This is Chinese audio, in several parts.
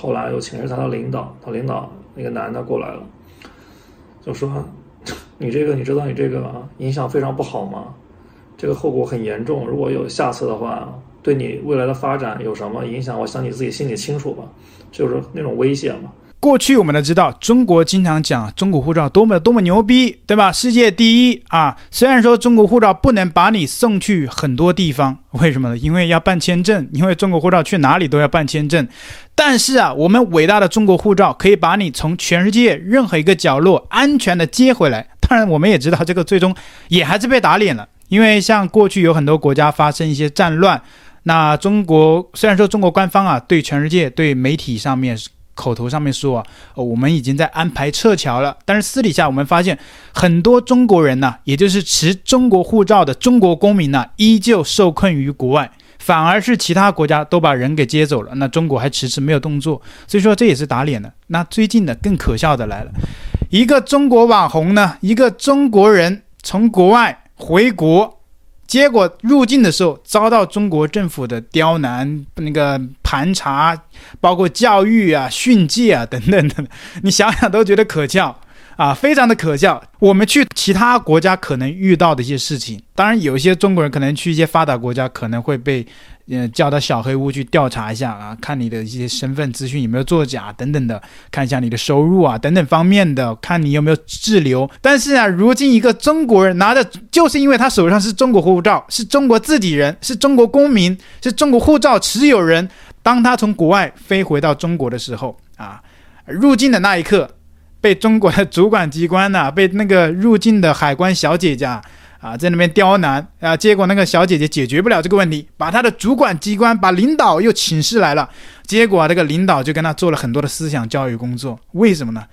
后来又请示他的领导，他领导那个男的过来了，就说：“ 你这个你知道你这个影响非常不好吗？这个后果很严重，如果有下次的话，对你未来的发展有什么影响？我想你自己心里清楚吧。”就是那种威胁嘛。过去我们都知道，中国经常讲中国护照多么多么牛逼，对吧？世界第一啊！虽然说中国护照不能把你送去很多地方，为什么呢？因为要办签证，因为中国护照去哪里都要办签证。但是啊，我们伟大的中国护照可以把你从全世界任何一个角落安全的接回来。当然，我们也知道这个最终也还是被打脸了，因为像过去有很多国家发生一些战乱，那中国虽然说中国官方啊对全世界对媒体上面口头上面说啊，我们已经在安排撤侨了。但是私底下我们发现，很多中国人呢，也就是持中国护照的中国公民呢，依旧受困于国外，反而是其他国家都把人给接走了，那中国还迟迟没有动作。所以说这也是打脸的。那最近呢，更可笑的来了，一个中国网红呢，一个中国人从国外回国。结果入境的时候遭到中国政府的刁难，那个盘查，包括教育啊、训诫啊等等等等，你想想都觉得可笑。啊，非常的可笑。我们去其他国家可能遇到的一些事情，当然有一些中国人可能去一些发达国家可能会被。嗯，叫到小黑屋去调查一下啊，看你的一些身份资讯有没有作假等等的，看一下你的收入啊等等方面的，看你有没有滞留。但是啊，如今一个中国人拿着，就是因为他手上是中国护照，是中国自己人，是中国公民，是中国护照持有人。当他从国外飞回到中国的时候啊，入境的那一刻，被中国的主管机关呐、啊，被那个入境的海关小姐姐。啊，在那边刁难啊，结果那个小姐姐解决不了这个问题，把她的主管机关，把领导又请示来了，结果，这个领导就跟他做了很多的思想教育工作。为什么呢？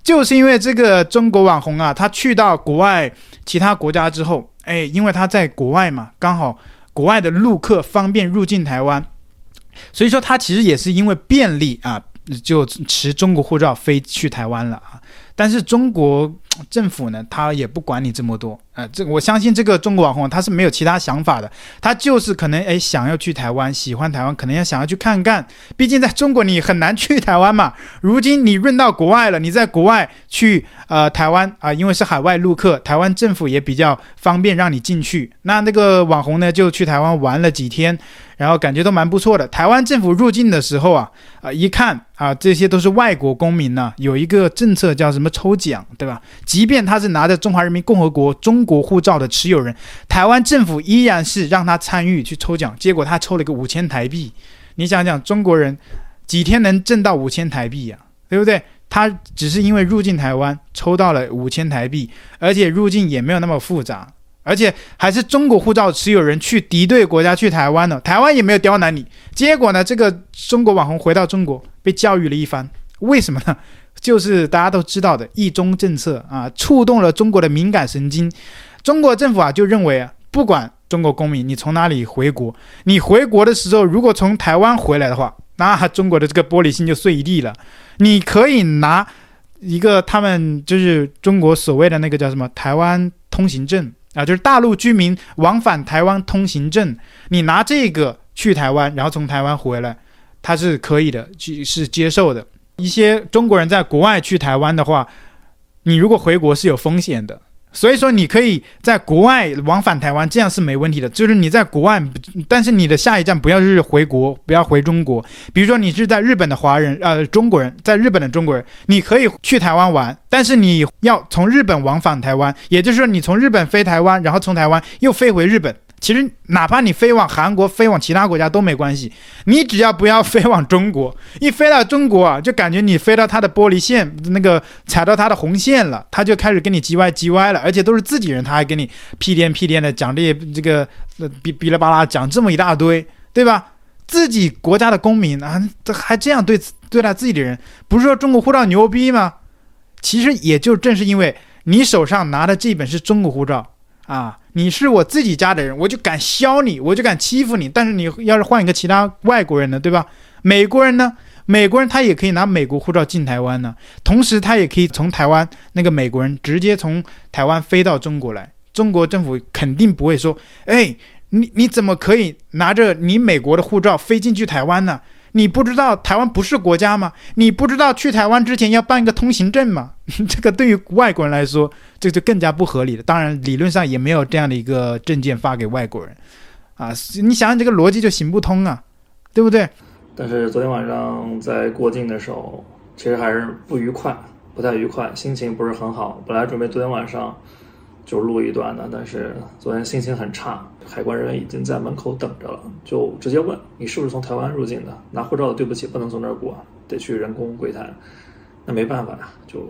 就是因为这个中国网红啊，他去到国外其他国家之后，哎，因为他在国外嘛，刚好国外的陆客方便入境台湾，所以说他其实也是因为便利啊，就持中国护照飞去台湾了啊。但是中国政府呢，他也不管你这么多。呃，这我相信这个中国网红他是没有其他想法的，他就是可能哎想要去台湾，喜欢台湾，可能要想要去看看。毕竟在中国你很难去台湾嘛。如今你润到国外了，你在国外去呃台湾啊、因为是海外陆客，台湾政府也比较方便让你进去。那那个网红呢就去台湾玩了几天，然后感觉都蛮不错的。台湾政府入境的时候啊啊、一看啊这些都是外国公民呢，有一个政策叫什么抽奖，对吧？即便他是拿着中华人民共和国中。国护照的持有人，台湾政府依然是让他参与去抽奖，结果他抽了一个五千台币。你想想，中国人几天能挣到五千台币呀？对不对？他只是因为入境台湾抽到了五千台币，而且入境也没有那么复杂，而且还是中国护照持有人去敌对国家去台湾的，台湾也没有刁难你。结果呢，这个中国网红回到中国被教育了一番，为什么呢？就是大家都知道的“一中”政策啊，触动了中国的敏感神经。中国政府啊，就认为啊，不管中国公民你从哪里回国，你回国的时候如果从台湾回来的话，那中国的这个玻璃心就碎一地了。你可以拿一个他们就是中国所谓的那个叫什么“台湾通行证”啊，就是大陆居民往返台湾通行证，你拿这个去台湾，然后从台湾回来，它是可以的，是接受的。一些中国人在国外去台湾的话，你如果回国是有风险的，所以说你可以在国外往返台湾，这样是没问题的。就是你在国外，但是你的下一站不要是回国，不要回中国。比如说你是在日本的华人，呃，中国人，在日本的中国人，你可以去台湾玩，但是你要从日本往返台湾，也就是说你从日本飞台湾，然后从台湾又飞回日本。其实，哪怕你飞往韩国、飞往其他国家都没关系，你只要不要飞往中国。一飞到中国啊，就感觉你飞到他的玻璃线，那个踩到他的红线了，他就开始跟你叽歪叽歪了，而且都是自己人，他还跟你屁颠屁颠的讲这些这个呃哔哔啦吧啦讲这么一大堆，对吧？自己国家的公民啊，还这样对对待自己的人，不是说中国护照牛逼吗？其实也就正是因为你手上拿的这本是中国护照。啊，你是我自己家的人，我就敢削你，我就敢欺负你。但是你要是换一个其他外国人呢，对吧？美国人呢？美国人他也可以拿美国护照进台湾呢，同时他也可以从台湾那个美国人直接从台湾飞到中国来。中国政府肯定不会说，哎，你你怎么可以拿着你美国的护照飞进去台湾呢？你不知道台湾不是国家吗？你不知道去台湾之前要办一个通行证吗？这个对于外国人来说，这就更加不合理了。当然，理论上也没有这样的一个证件发给外国人啊。你想想这个逻辑就行不通啊，对不对？但是昨天晚上在过境的时候，其实还是不愉快，不太愉快，心情不是很好。本来准备昨天晚上就录一段的，但是昨天心情很差。海关人员已经在门口等着了，就直接问你是不是从台湾入境的？拿护照的，对不起，不能从这儿过，得去人工柜台。那没办法呀，就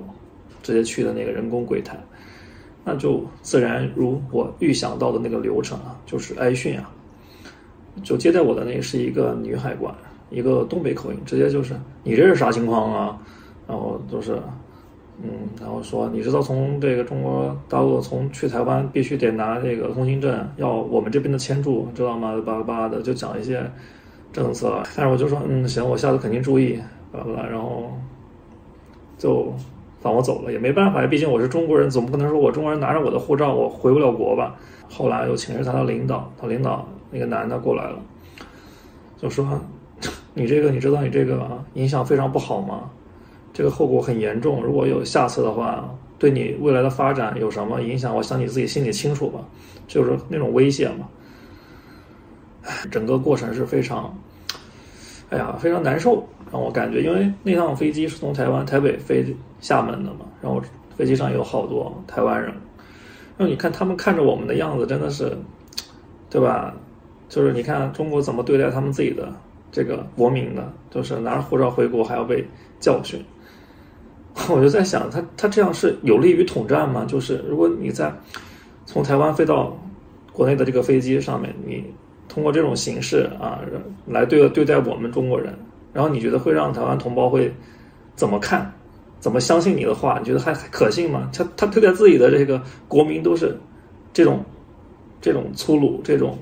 直接去的那个人工柜台。那就自然如我预想到的那个流程啊，就是挨训啊。就接待我的那是一个女海关，一个东北口音，直接就是你这是啥情况啊？然后就是。嗯，然后说你知道从这个中国大陆从去台湾必须得拿这个通行证，要我们这边的签注，知道吗？巴拉巴拉的就讲一些政策，但是我就说嗯行，我下次肯定注意，巴拉巴拉，然后就放我走了，也没办法，毕竟我是中国人，总不可能说我中国人拿着我的护照我回不了国吧？后来又请示他的领导，他领导那个男的过来了，就说 你这个你知道你这个影响非常不好吗？这个后果很严重，如果有下次的话，对你未来的发展有什么影响？我想你自己心里清楚吧，就是那种威胁嘛。整个过程是非常，哎呀，非常难受，让我感觉，因为那趟飞机是从台湾台北飞厦门的嘛，然后飞机上有好多台湾人，那你看他们看着我们的样子，真的是，对吧？就是你看中国怎么对待他们自己的这个国民的，就是拿着护照回国还要被教训。我就在想，他他这样是有利于统战吗？就是如果你在从台湾飞到国内的这个飞机上面，你通过这种形式啊来对对待我们中国人，然后你觉得会让台湾同胞会怎么看？怎么相信你的话？你觉得还可信吗？他他对待自己的这个国民都是这种这种粗鲁，这种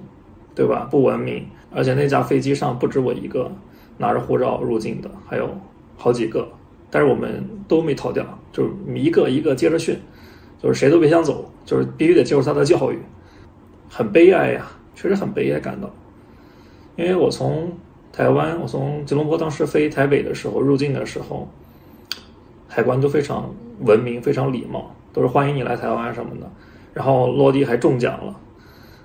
对吧？不文明，而且那架飞机上不止我一个拿着护照入境的，还有好几个。但是我们都没逃掉，就是一个一个接着训，就是谁都别想走，就是必须得接受他的教育，很悲哀呀，确实很悲哀感到。因为我从台湾，我从吉隆坡当时飞台北的时候，入境的时候，海关都非常文明，非常礼貌，都是欢迎你来台湾什么的。然后落地还中奖了，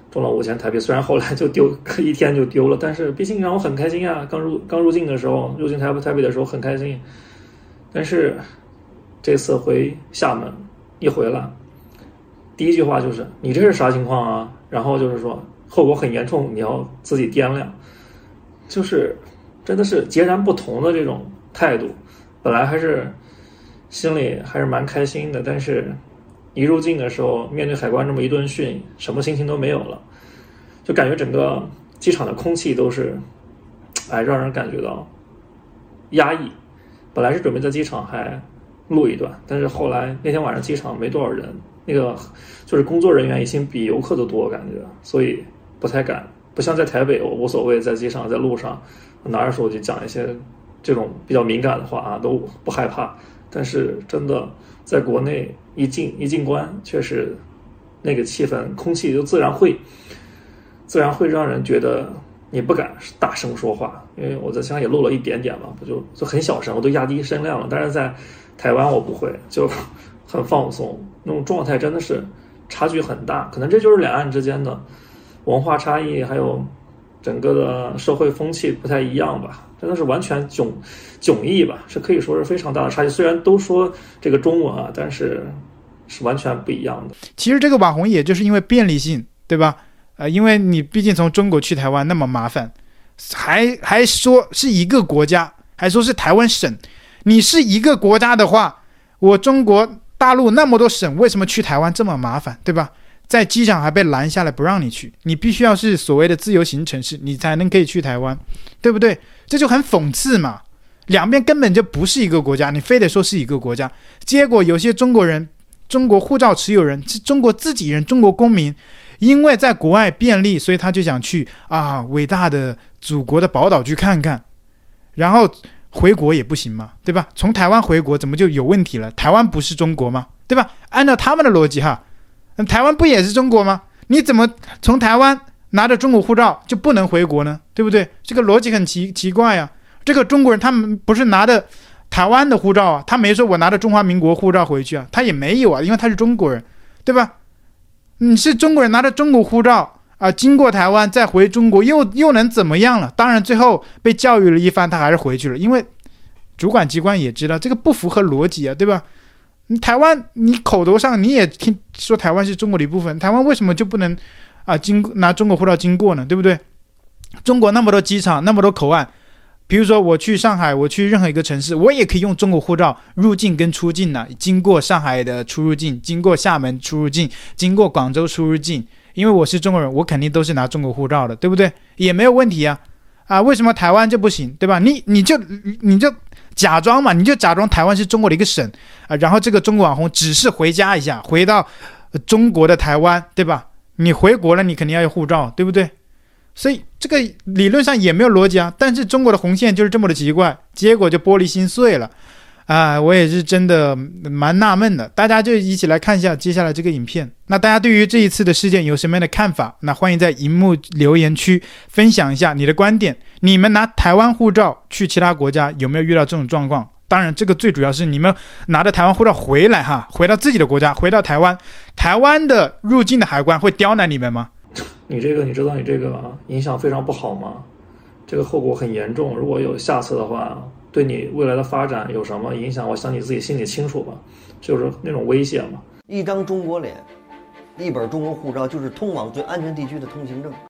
中了五千台币，虽然后来就丢，一天就丢了，但是毕竟让我很开心呀。刚入刚入境的时候，入境台台北的时候很开心。但是这次回厦门一回来，第一句话就是你这是啥情况啊？然后就是说后果很严重，你要自己掂量。就是真的是截然不同的这种态度。本来还是心里还是蛮开心的，但是一入境的时候，面对海关这么一顿训，什么心情都没有了，就感觉整个机场的空气都是，哎，让人感觉到压抑。本来是准备在机场还录一段，但是后来那天晚上机场没多少人，那个就是工作人员已经比游客都多，感觉，所以不太敢。不像在台北，我无所谓，在机场在路上拿着手机讲一些这种比较敏感的话啊，都不害怕。但是真的在国内一进一进关，确实那个气氛、空气就自然会自然会让人觉得。你不敢大声说话，因为我在香港也录了一点点嘛，不就就很小声，我都压低声量了。但是在台湾我不会，就很放松，那种状态真的是差距很大。可能这就是两岸之间的文化差异，还有整个的社会风气不太一样吧，真的是完全迥迥异吧，是可以说是非常大的差距。虽然都说这个中文啊，但是是完全不一样的。其实这个网红也就是因为便利性，对吧？呃，因为你毕竟从中国去台湾那么麻烦，还还说是一个国家，还说是台湾省。你是一个国家的话，我中国大陆那么多省，为什么去台湾这么麻烦，对吧？在机场还被拦下来不让你去，你必须要是所谓的自由行城市，你才能可以去台湾，对不对？这就很讽刺嘛，两边根本就不是一个国家，你非得说是一个国家，结果有些中国人、中国护照持有人、是中国自己人、中国公民。因为在国外便利，所以他就想去啊，伟大的祖国的宝岛去看看，然后回国也不行嘛，对吧？从台湾回国怎么就有问题了？台湾不是中国吗？对吧？按照他们的逻辑哈，台湾不也是中国吗？你怎么从台湾拿着中国护照就不能回国呢？对不对？这个逻辑很奇奇怪呀。这个中国人他们不是拿的台湾的护照啊，他没说我拿着中华民国护照回去啊，他也没有啊，因为他是中国人，对吧？你是中国人拿着中国护照啊，经过台湾再回中国，又又能怎么样了？当然最后被教育了一番，他还是回去了，因为主管机关也知道这个不符合逻辑啊，对吧？你台湾你口头上你也听说台湾是中国的一部分，台湾为什么就不能啊经拿中国护照经过呢？对不对？中国那么多机场，那么多口岸。比如说我去上海，我去任何一个城市，我也可以用中国护照入境跟出境呢。经过上海的出入境，经过厦门出入境，经过广州出入境，因为我是中国人，我肯定都是拿中国护照的，对不对？也没有问题啊。啊，为什么台湾就不行，对吧？你你就你就假装嘛，你就假装台湾是中国的一个省啊，然后这个中国网红只是回家一下，回到中国的台湾，对吧？你回国了，你肯定要有护照，对不对？所以这个理论上也没有逻辑啊，但是中国的红线就是这么的奇怪，结果就玻璃心碎了，啊，我也是真的蛮纳闷的。大家就一起来看一下接下来这个影片。那大家对于这一次的事件有什么样的看法？那欢迎在荧幕留言区分享一下你的观点。你们拿台湾护照去其他国家有没有遇到这种状况？当然，这个最主要是你们拿着台湾护照回来哈，回到自己的国家，回到台湾，台湾的入境的海关会刁难你们吗？你这个你知道你这个影响非常不好吗？这个后果很严重。如果有下次的话，对你未来的发展有什么影响？我想你自己心里清楚吧。就是那种威胁嘛。一张中国脸，一本中国护照，就是通往最安全地区的通行证。